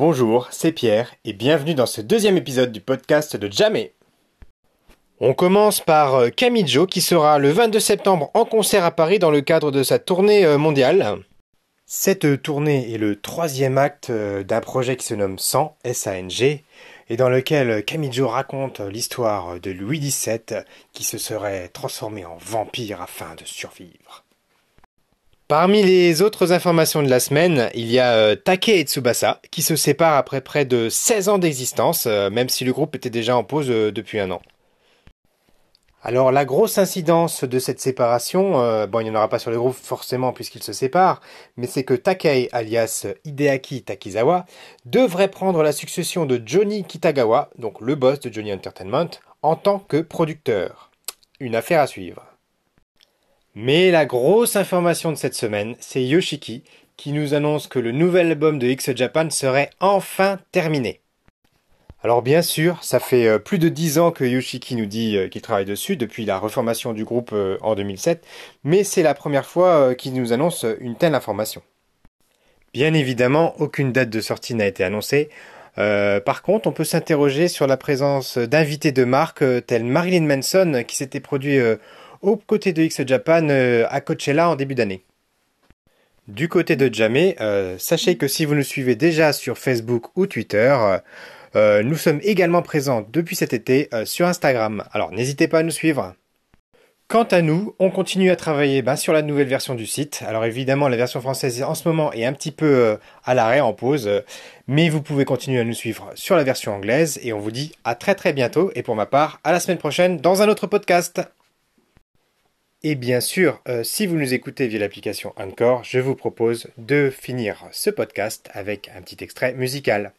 Bonjour, c'est Pierre et bienvenue dans ce deuxième épisode du podcast de Jamais. On commence par euh, Camille qui sera le 22 septembre en concert à Paris dans le cadre de sa tournée euh, mondiale. Cette tournée est le troisième acte euh, d'un projet qui se nomme 100, S-A-N-G, et dans lequel Camille raconte l'histoire de Louis XVII qui se serait transformé en vampire afin de survivre. Parmi les autres informations de la semaine, il y a euh, Take et Tsubasa qui se séparent après près de 16 ans d'existence, euh, même si le groupe était déjà en pause euh, depuis un an. Alors la grosse incidence de cette séparation, bon il n'y en aura pas sur le groupe forcément puisqu'ils se séparent, mais c'est que Takei alias Hideaki Takizawa devrait prendre la succession de Johnny Kitagawa, donc le boss de Johnny Entertainment, en tant que producteur. Une affaire à suivre. Mais la grosse information de cette semaine, c'est Yoshiki qui nous annonce que le nouvel album de X Japan serait enfin terminé. Alors bien sûr, ça fait euh, plus de dix ans que Yoshiki nous dit euh, qu'il travaille dessus, depuis la reformation du groupe euh, en 2007, mais c'est la première fois qu'il nous annonce une telle information. Bien évidemment, aucune date de sortie n'a été annoncée. par contre, on peut s'interroger sur la présence d'invités de marque tels Marilyn Manson qui s'était produit aux côtés de X Japan euh, à Coachella en début d'année. Du côté de Jamé, euh, sachez que si vous nous suivez déjà sur Facebook ou Twitter, euh, nous sommes également présents depuis cet été sur Instagram. Alors n'hésitez pas à nous suivre. Quant à nous, on continue à travailler ben, sur la nouvelle version du site. Alors évidemment, la version française en ce moment est un petit peu à l'arrêt, en pause, mais vous pouvez continuer à nous suivre sur la version anglaise et on vous dit à très très bientôt et pour ma part, à la semaine prochaine dans un autre podcast. Et bien sûr, euh, si vous nous écoutez via l'application Encore, je vous propose de finir ce podcast avec un petit extrait musical.